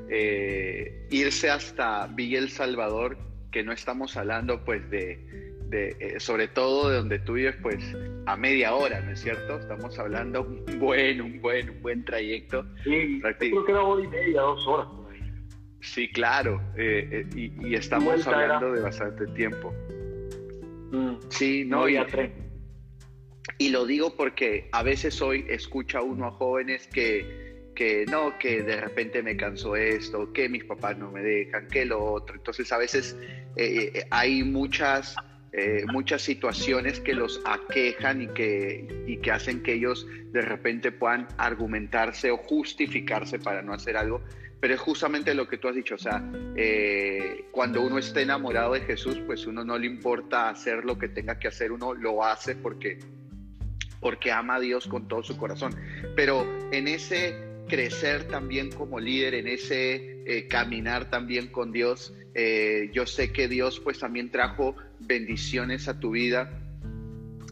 eh, irse hasta Villa El Salvador, que no estamos hablando pues de, de eh, sobre todo de donde tú vives pues a media hora, ¿no es cierto? Estamos hablando un buen, un buen, un buen trayecto. Sí, creo que era hora y media, dos horas. Sí, claro, eh, y, y, estamos hablando de bastante tiempo. Mm, sí, no, y, y lo digo porque a veces hoy escucha uno a jóvenes que, que no, que de repente me cansó esto, que mis papás no me dejan, que lo otro. Entonces a veces eh, eh, hay muchas, eh, muchas situaciones que los aquejan y que, y que hacen que ellos de repente puedan argumentarse o justificarse para no hacer algo. Pero es justamente lo que tú has dicho, o sea, eh, cuando uno está enamorado de Jesús, pues uno no le importa hacer lo que tenga que hacer, uno lo hace porque porque ama a Dios con todo su corazón. Pero en ese crecer también como líder, en ese eh, caminar también con Dios, eh, yo sé que Dios pues también trajo bendiciones a tu vida,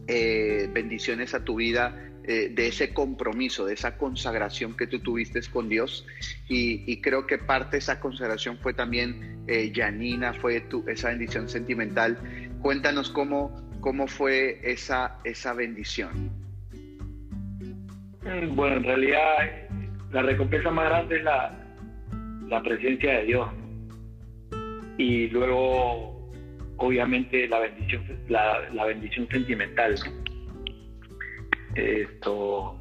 eh, bendiciones a tu vida de ese compromiso, de esa consagración que tú tuviste con Dios. Y, creo que parte de esa consagración fue también Janina, fue tu, esa bendición sentimental. Cuéntanos cómo, cómo fue esa, esa bendición. Mm, bueno, en realidad la recompensa más grande es la, la presencia de Dios. Y luego, obviamente, la bendición, la, bendición sentimental. Esto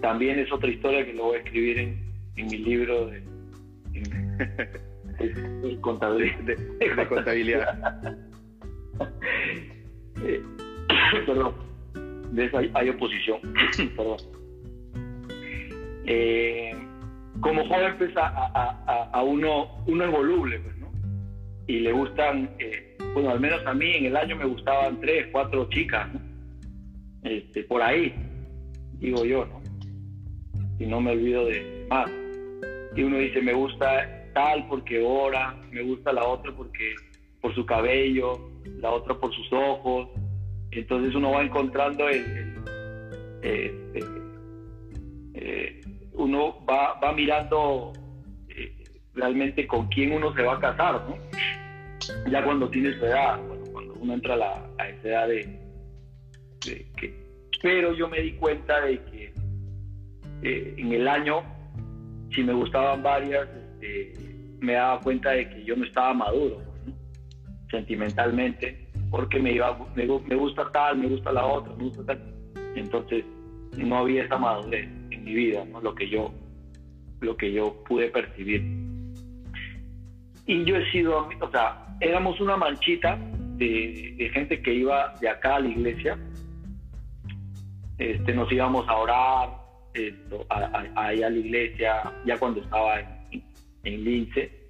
también es otra historia que lo voy a escribir en, en mi libro de, contabilidad. De, contabilidad. Eh, perdón. De eso hay, hay oposición. perdón. Eh, como joven pues a, a, uno, uno es voluble, pues, ¿no? Y le gustan, eh, bueno, al menos a mí en el año me gustaban tres, cuatro chicas, ¿no? Este, por ahí, digo yo, ¿no? Y no me olvido de más. Y uno dice, me gusta tal porque ora, me gusta la otra porque por su cabello, la otra por sus ojos. Entonces uno va encontrando el, el, eh, uno va, va mirando eh, realmente con quién uno se va a casar, ¿no? Ya cuando tiene su edad, cuando uno entra a, la, a esa edad de, que... Pero yo me di cuenta de que eh, en el año, si me gustaban varias, este, me daba cuenta de que yo no estaba maduro, sentimentalmente, porque me, iba, me, me gusta tal, me gusta la otra, me gusta tal. Entonces, no había esa madurez mi vida, ¿no? lo, que yo, lo que yo pude percibir. Y yo he sido, o sea, éramos una manchita de, gente que iba de acá a la iglesia. Este, nos íbamos a orar esto, ahí a, la iglesia, ya cuando estaba en, en Lince,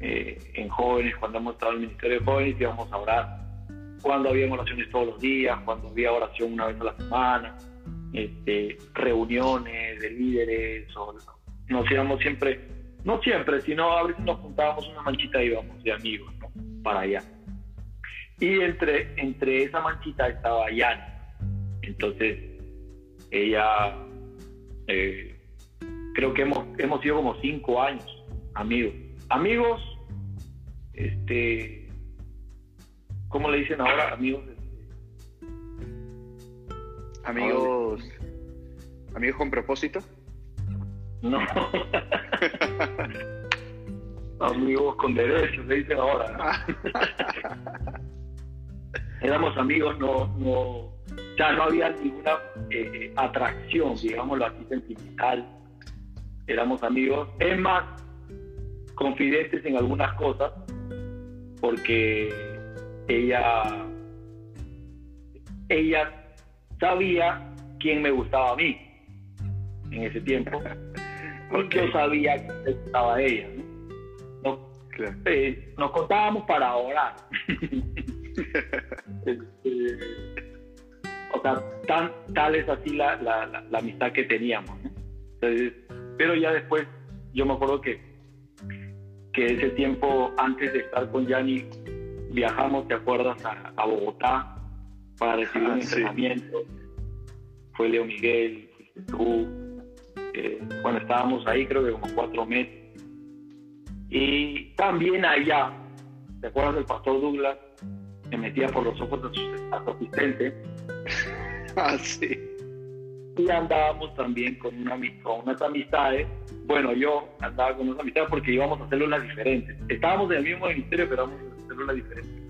eh, en jóvenes, cuando hemos estado en el Ministerio de Jóvenes, íbamos a orar. Cuando había oraciones todos los días, cuando había oración una vez a la semana, este, reuniones de líderes, o, nos íbamos siempre, no siempre, sino a veces nos juntábamos una manchita y íbamos de amigos. Para allá. Y entre, entre esa manchita estaba Yani. Entonces, ella, eh, creo que hemos, hemos sido como cinco años amigos. Amigos, este, ¿cómo le dicen ahora? Amigos. Amigos. Amigos con propósito. No. amigos con derechos, le dicen ahora. éramos amigos, no, no, ya no había ninguna eh, atracción, digámoslo así, sentimental. Éramos amigos, es más, confidentes en algunas cosas, porque ella, ella sabía quién me gustaba a mí en ese tiempo. Y yo sabía que me gustaba a ella. ¿no? Eh, nos contábamos para orar. Este, o sea, tan, tal es así la, la, la, amistad que teníamos. pero ya después, yo me acuerdo que, que ese tiempo, antes de estar con Yanni, viajamos, ¿te acuerdas?, a, Bogotá para recibir un ah, entrenamiento. Fue Leo Miguel, fuiste tú. Eh, bueno, estábamos ahí creo que como cuatro meses. Y también allá, ¿te acuerdas del pastor Douglas? me metía por los ojos de su, asistente. ah, sí. Y andábamos también con, una, con unas amistades. Bueno, yo andaba con unas amistades porque íbamos a hacer células diferentes. Estábamos en el mismo ministerio, pero íbamos a hacer células diferentes.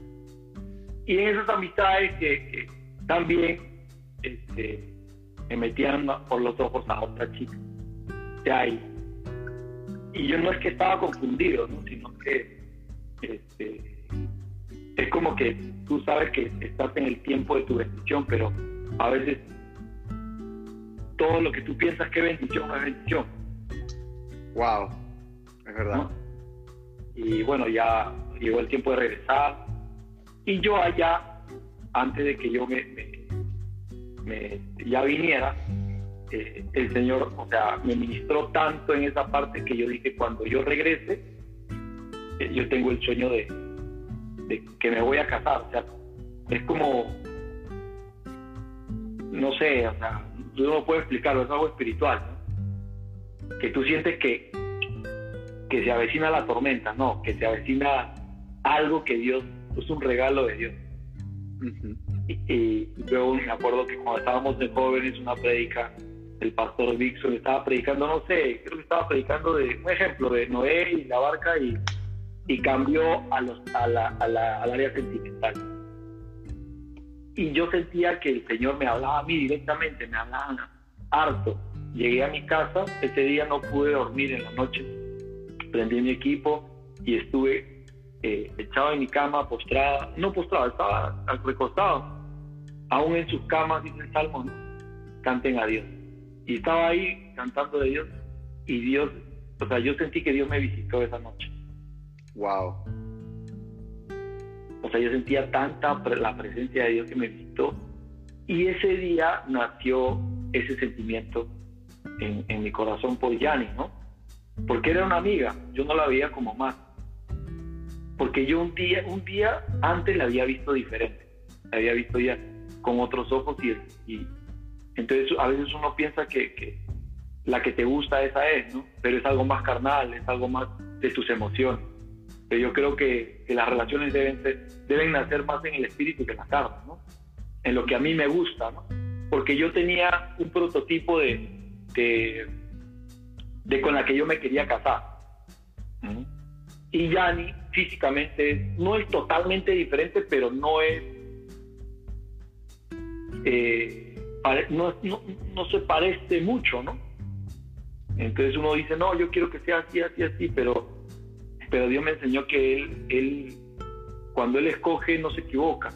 Y en esas amistades que, también este, me metían por los ojos a otra chica de ahí. Y yo no es que estaba confundido, ¿no? sino que este, es como que tú sabes que estás en el tiempo de tu bendición, pero a veces todo lo que tú piensas que es bendición es bendición. Wow, es verdad. Y bueno, ya llegó el tiempo de regresar. Y yo allá, antes de que yo me, ya viniera, eh, el Señor, me ministró tanto en esa parte que yo dije, cuando yo regrese, eh, yo tengo el sueño de, que me voy a casar. O sea, es como, no sé, o sea, yo no puedo explicarlo, es algo espiritual, Que tú sientes que, que se avecina la tormenta, no, que se avecina algo que Dios, es un regalo de Dios. y, luego me acuerdo que cuando estábamos de jóvenes, una predica, el pastor Dixon estaba predicando, no sé, creo que estaba predicando de un ejemplo de Noé y la barca y y cambió a los, a la, a la, al área sentimental. Y yo sentía que el Señor me hablaba a mí directamente, me hablaba harto. Llegué a mi casa, ese día no pude dormir en la noche, prendí mi equipo y estuve eh, echado en mi cama, postrada, no postrado, estaba recostado. Aún en sus camas, dice el Salmo, canten a Dios. Y estaba ahí cantando de Dios y Dios, o sea, yo sentí que Dios me visitó esa noche. Wow. O sea, yo sentía tanta la presencia de Dios que me visitó. Y ese día nació ese sentimiento en, mi corazón por Yanni, ¿no? Porque era una amiga, yo no la veía como más. Porque yo un día, un día antes la había visto diferente, la había visto ya con otros ojos y, y entonces a veces uno piensa que, que, la que te gusta esa es, ¿no? Pero es algo más carnal, es algo más de tus emociones yo creo que, las relaciones deben, deben nacer más en el espíritu que en la carne, ¿no? En lo que a mí me gusta, ¿no? Porque yo tenía un prototipo de, de, con la que yo me quería casar. Y Yani físicamente no es totalmente diferente, pero no es... Eh, no, no, no se parece mucho, ¿no? Entonces uno dice, no, yo quiero que sea así, así, así, pero pero Dios me enseñó que él, él, cuando Él escoge, no se equivoca.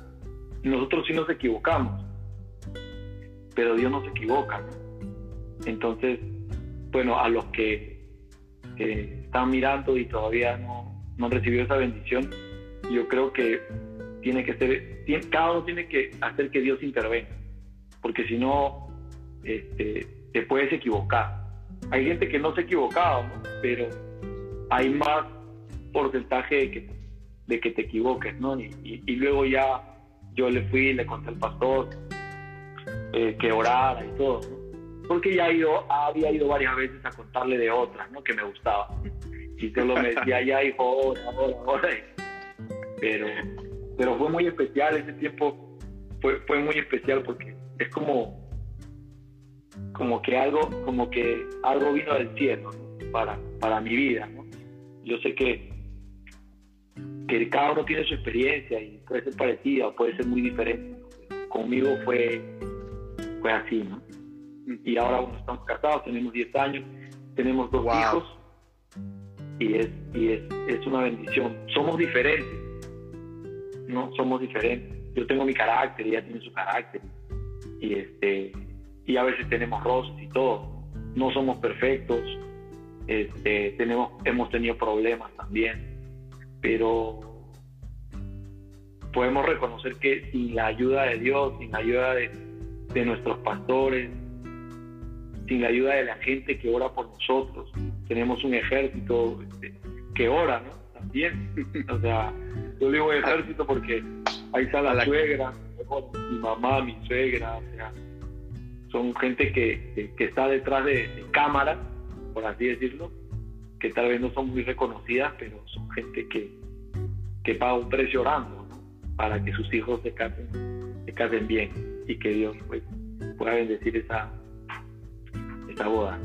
Nosotros sí nos equivocamos, pero Dios no se equivoca. Entonces, bueno, a los que están mirando y todavía no, no han recibido esa bendición, yo creo que tiene que ser, cada uno tiene que hacer que Dios intervenga, porque si no, este, te puedes equivocar. Hay gente que no se ha equivocado, pero hay más porcentaje de que, de que te equivoques, ¿no? Y, luego ya yo le fui le conté al pastor eh, que orara y todo, ¿no? Porque ya ido, había ido varias veces a contarle de otras, ¿no? Que me gustaba. Y solo me decía, ya hijo, ora, ora, ora. Pero, pero fue muy especial ese tiempo, fue, fue muy especial porque es como, como que algo, como que algo vino del cielo para, para mi vida, ¿no? Yo sé que que cada uno tiene su experiencia y puede ser parecida o puede ser muy diferente. Conmigo fue, fue así, ¿no? Y ahora bueno, estamos casados, tenemos 10 años, tenemos dos hijos y, es, y es, es una bendición. Somos diferentes, ¿no? Somos diferentes. Yo tengo mi carácter, ella tiene su carácter y, este, y a veces tenemos roces y todo. No somos perfectos, este, tenemos, hemos tenido problemas también pero podemos reconocer que sin la ayuda de Dios, sin la ayuda de, nuestros pastores, sin la ayuda de la gente que ora por nosotros, tenemos un ejército este, que ora, ¿no? También. o sea, yo digo ejército porque ahí está la, suegra, mi mamá, mi suegra, o sea, son gente que, está detrás de, de cámara, por así decirlo, que tal vez no son muy reconocidas, pero son gente que, que paga un precio orando para que sus hijos se casen, se casen bien y que Dios pues, pueda bendecir esa, esa boda.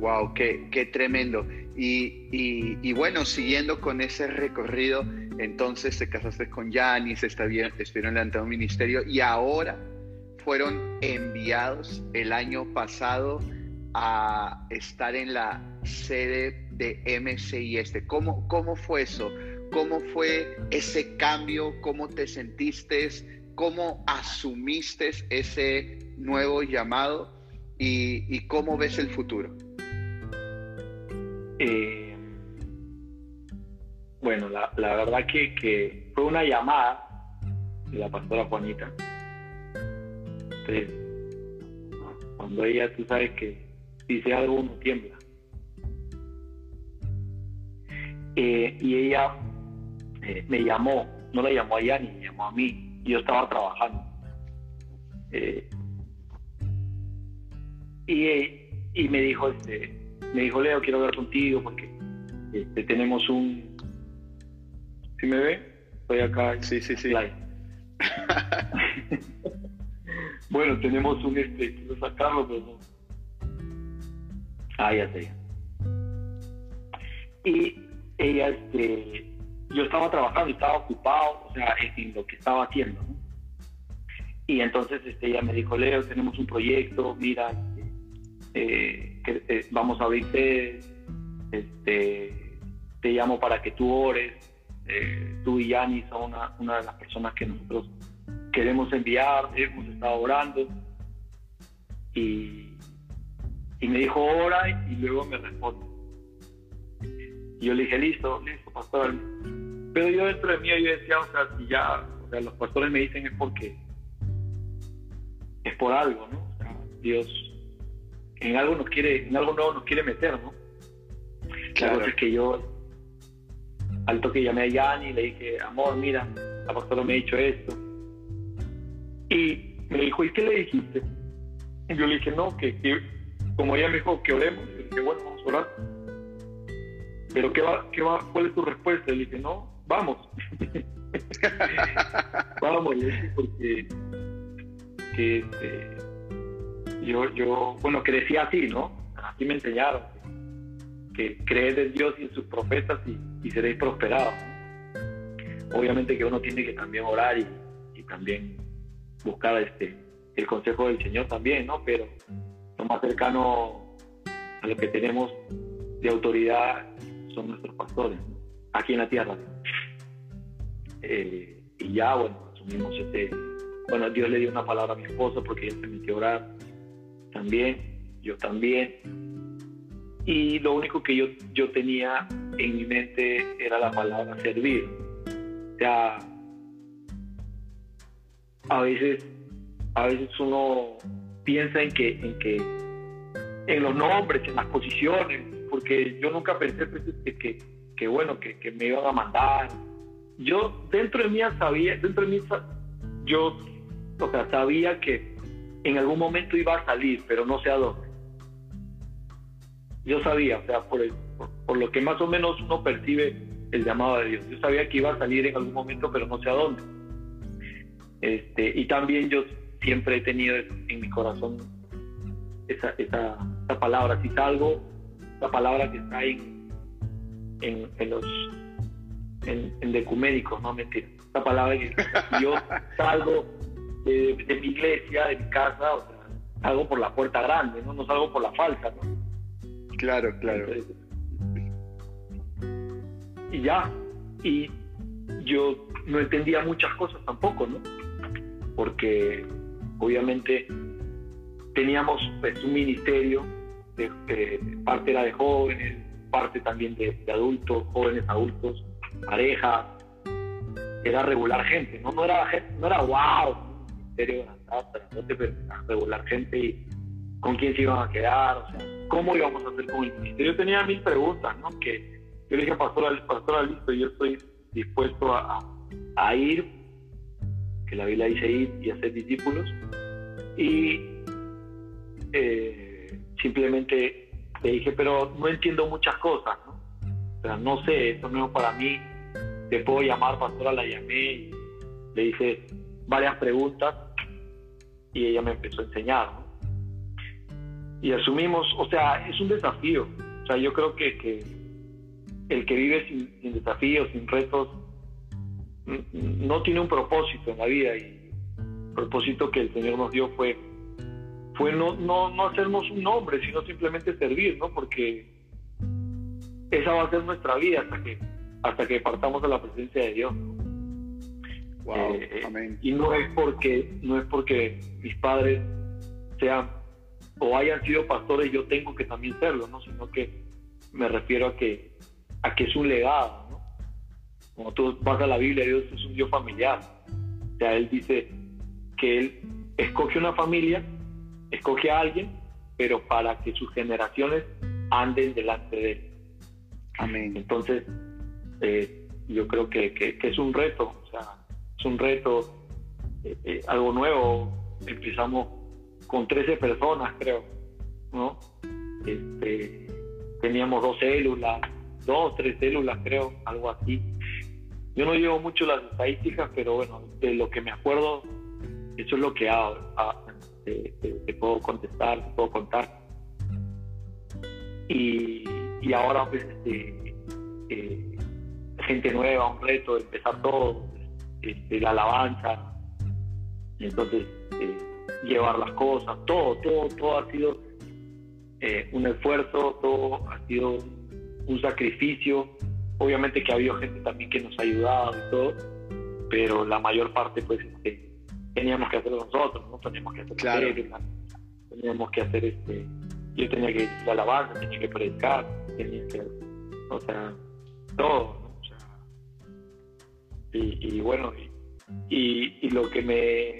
Wow, qué, qué tremendo. Y, y, y, bueno, siguiendo con ese recorrido, entonces te casaste con Yanis, estuvieron levantando un ministerio y ahora fueron enviados el año pasado a estar en la sede de MCI este. ¿Cómo, cómo fue eso? ¿Cómo fue ese cambio? ¿Cómo te sentiste? ¿Cómo asumiste ese nuevo llamado? ¿Y, cómo ves el futuro? Eh, bueno, la, verdad que, que, fue una llamada de la pastora Juanita. Cuando ella, tú sabes que dice algo, uno tiembla. Eh, y ella eh, me llamó, no la llamó a ella ni llamó a mí, yo estaba trabajando. Eh, y, me dijo, este, me dijo, Leo, quiero hablar contigo porque este, tenemos un... ¿Sí me ve? Estoy acá. Sí, sí, sí. bueno, tenemos un, este, quiero sacarlo, pero no. Ah, ya sé. Y ella, este, yo estaba trabajando y estaba ocupado, o sea, en, lo que estaba haciendo. Y entonces este, ella me dijo, Leo, tenemos un proyecto, mira, eh, que, eh, vamos a abrirte, este, te llamo para que tú ores. Eh, tú y Yani son una, de las personas que nosotros queremos enviar, hemos estado orando. Y, y me dijo, ora, y luego me responde. Yo le dije, listo, listo, pastor. Pero yo dentro de mí yo decía, o sea, si ya, los pastores me dicen es porque es por algo, ¿no? O sea, Dios en algo nos quiere, en algo nuevo nos quiere meter, ¿no? Claro. es que yo al toque llamé a Yanni y le dije, amor, mira, la pastora me ha dicho esto. Y me dijo, ¿y qué le dijiste? Y yo le dije, no, que, como ella me dijo que oremos, le dije, bueno, vamos a orar. Pero ¿qué va, qué va, ¿cuál es tu respuesta? Le dije, no, vamos. vamos, porque que, este, yo, yo, bueno, crecí así, ¿no? Así me enseñaron. Que, creed en Dios y en sus profetas y, seréis prosperados. Obviamente que uno tiene que también orar y, también buscar este el consejo del Señor también, ¿no? Pero lo más cercano a lo que tenemos de autoridad son nuestros pastores, aquí en la tierra. Eh, y ya, bueno, asumimos este, bueno, Dios le dio una palabra a mi esposo porque ella se metió a orar también, yo también. Y lo único que yo, yo tenía en mi mente era la palabra servir. O sea, a veces, a veces uno piensa en que, en que, en los nombres, en las posiciones, porque yo nunca pensé pues, que, que, bueno, que, que, me iban a mandar. Yo dentro de mí sabía, dentro de mí yo, o sea, sabía que en algún momento iba a salir, pero no sé a dónde. Yo sabía, o sea, por, por, lo que más o menos uno percibe el llamado de Dios. Yo sabía que iba a salir en algún momento, pero no sé a dónde. Este, y también yo siempre he tenido en mi corazón esa, esa, esa palabra. Si salgo, la palabra que está ahí en, en los en, en decumédicos, no mentira. Esa palabra que yo salgo de, mi iglesia, de mi casa, o sea, salgo por la puerta grande, no, no salgo por la falsa, ¿no? Claro, claro. y ya, y yo no entendía muchas cosas tampoco, ¿no? Porque obviamente teníamos pues, un ministerio, de, parte era de jóvenes, parte también de, adultos, jóvenes adultos, parejas, era regular gente, no, no era no era wow, ministerio pero regular gente y con quién se iban a quedar, o sea, cómo íbamos a hacer con el ministerio. Yo tenía mil preguntas, ¿no? Que yo dije, pastor, pastor listo, yo estoy dispuesto a, a ir, que la Biblia dice ir y hacer discípulos, y eh, simplemente le dije, pero no entiendo muchas cosas, ¿no? O sea, no sé, esto no es para mí, te puedo llamar, pastora, la llamé y le hice varias preguntas y ella me empezó a enseñar. Y asumimos, o sea, es un desafío, o sea, yo creo que, que el que vive sin, sin desafíos, sin retos, no tiene un propósito en la vida y el propósito que el Señor nos dio fue fue no, no, no hacernos un nombre, sino simplemente servir, ¿no? Porque esa va a ser nuestra vida hasta que, hasta que partamos a la presencia de Dios. Wow, eh, amén. Y no es porque, no es porque mis padres sean o hayan sido pastores, yo tengo que también serlo, ¿no? Sino que me refiero a que, a que es un legado, ¿no? Como tú vas a la Biblia, Dios es un Dios familiar. O sea, Él dice que Él escoge una familia escoge a alguien, pero para que sus generaciones anden delante de él. Amén. Entonces, eh, yo creo que, es un reto, es un reto, eh, eh, algo nuevo. Empezamos con 13 personas, creo, ¿no? Este, teníamos dos células, dos, tres células, creo, algo así. Yo no llevo mucho las estadísticas, pero bueno, de lo que me acuerdo, eso es lo que ha, te, puedo contestar, te puedo contar. Y, y ahora, pues, este, eh, gente nueva, un reto, empezar todo, este, la alabanza, entonces eh, llevar las cosas, todo, todo, todo ha sido eh, un esfuerzo, todo ha sido un, sacrificio. Obviamente que ha habido gente también que nos ha ayudado y todo, pero la mayor parte, pues, este, teníamos que hacerlo nosotros, ¿no? Teníamos que hacer claro. teníamos que hacer este, yo tenía que ir a la base, tenía que predicar, tenía que, o sea, todo, y, y bueno, y, y, lo que me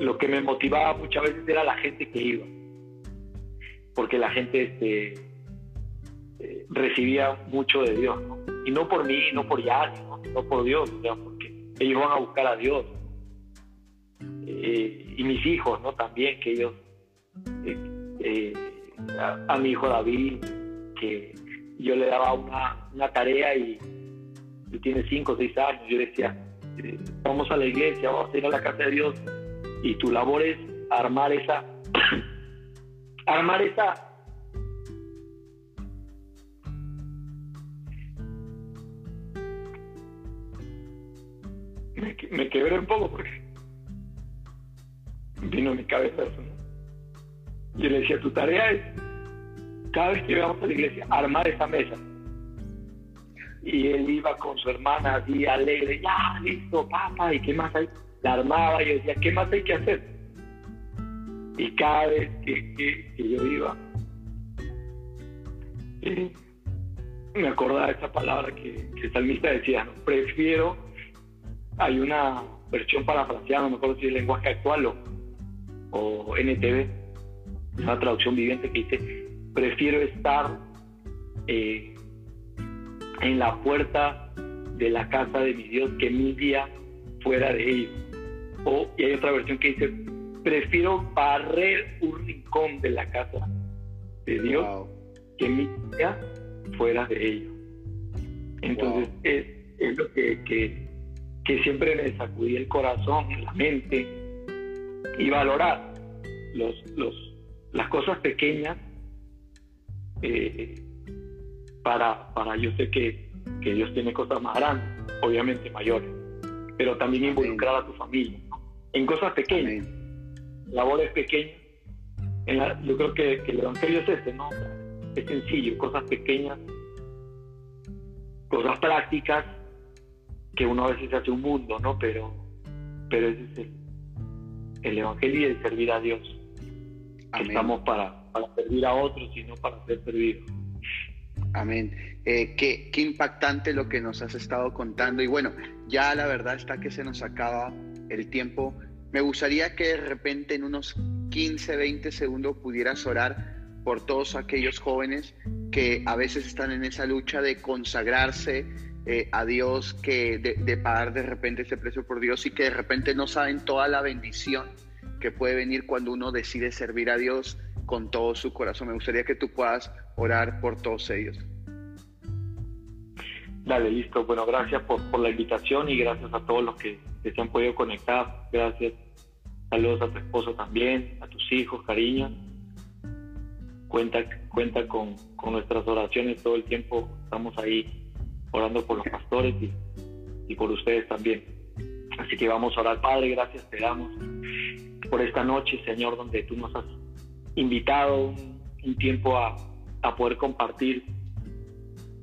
lo que me motivaba muchas veces era la gente que iba, porque la gente este, eh, recibía mucho de Dios. Y no por mí, no por Yassi, ¿no? por Dios, porque ellos van a buscar a Dios, eh, y mis hijos, ¿no? También que ellos, eh, eh, a, mi hijo David, que yo le daba una, una tarea y, tiene cinco o seis años, yo decía, vamos a la iglesia, vamos a ir a la casa de Dios y tu labor es armar esa, armar esa me, me quebré un poco porque vino mi cabeza eso. Yo le decía, tu tarea es, cada vez que vamos a la iglesia, armar esa mesa. Y él iba con su hermana así alegre, ya, listo, papá, ¿y qué más hay? La armaba y decía, ¿qué más hay que hacer? Y cada vez que, yo iba, eh, me acordaba de esa palabra que, que el salmista decía, ¿no? prefiero, hay una versión parafraseada, no me acuerdo si es lenguaje actual o, o NTV, una traducción viviente que dice, prefiero estar eh, en la puerta de la casa de mi Dios que mi día fuera de ellos. O, y hay otra versión que dice, prefiero barrer un rincón de la casa de Dios que mi día fuera de ellos. Entonces es, es, lo que, que, que, siempre me sacudía el corazón, la mente, y valorar los, los, las cosas pequeñas eh, para, para yo sé que, que, Dios tiene cosas más grandes, obviamente mayores, pero también involucrar a tu familia en cosas pequeñas, labores pequeñas. yo creo que, que, el Evangelio es este, ¿no? Es sencillo, cosas pequeñas, cosas prácticas, que uno a veces hace un mundo, ¿no? Pero, pero ese es el, el Evangelio y el servir a Dios. Estamos para, para servir a otros y no para ser servidos. Amén. Eh, qué, impactante lo que nos has estado contando. Y bueno, ya la verdad está que se nos acaba el tiempo. Me gustaría que de repente en unos 15, 20 segundos pudieras orar por todos aquellos jóvenes que a veces están en esa lucha de consagrarse eh, a Dios, que de, de pagar de repente ese precio por Dios y que de repente no saben toda la bendición que puede venir cuando uno decide servir a Dios con todo su corazón. Me gustaría que tú puedas orar por todos ellos. Dale, listo. Bueno, gracias por, la invitación y gracias a todos los que, se han podido conectar. Gracias. Saludos a tu esposo también, a tus hijos, cariño. Cuenta, cuenta con, nuestras oraciones todo el tiempo. Estamos ahí orando por los pastores y, y por ustedes también. Así que vamos a orar, Padre, gracias te damos por esta noche, Señor, donde tú nos has invitado un, tiempo a, poder compartir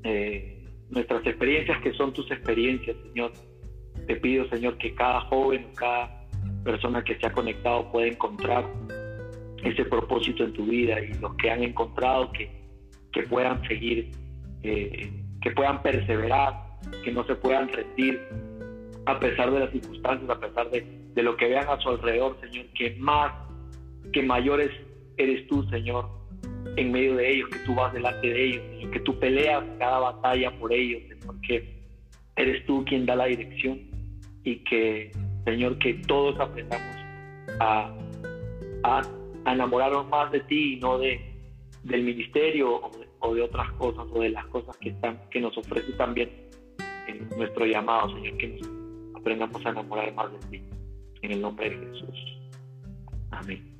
eh, nuestras experiencias, que son tus experiencias, Señor. Te pido, Señor, que cada joven, cada persona que se ha conectado pueda encontrar ese propósito en tu vida y los que han encontrado que, que puedan seguir, eh, que puedan perseverar, que no se puedan rendir a pesar de las circunstancias, a pesar de, de lo que vean a su alrededor, Señor, que más, que mayores eres tú, Señor, en medio de ellos, que tú vas delante de ellos, que tú peleas cada batalla por ellos, Señor, que eres tú quien da la dirección y que, Señor, que todos aprendamos a, a, enamorarnos más de ti y no de, del ministerio o de, otras cosas o de las cosas que, están, que nos ofrece también en nuestro llamado, Señor, que nos aprendamos a enamorar más de ti. En el nombre de Jesús. Amén.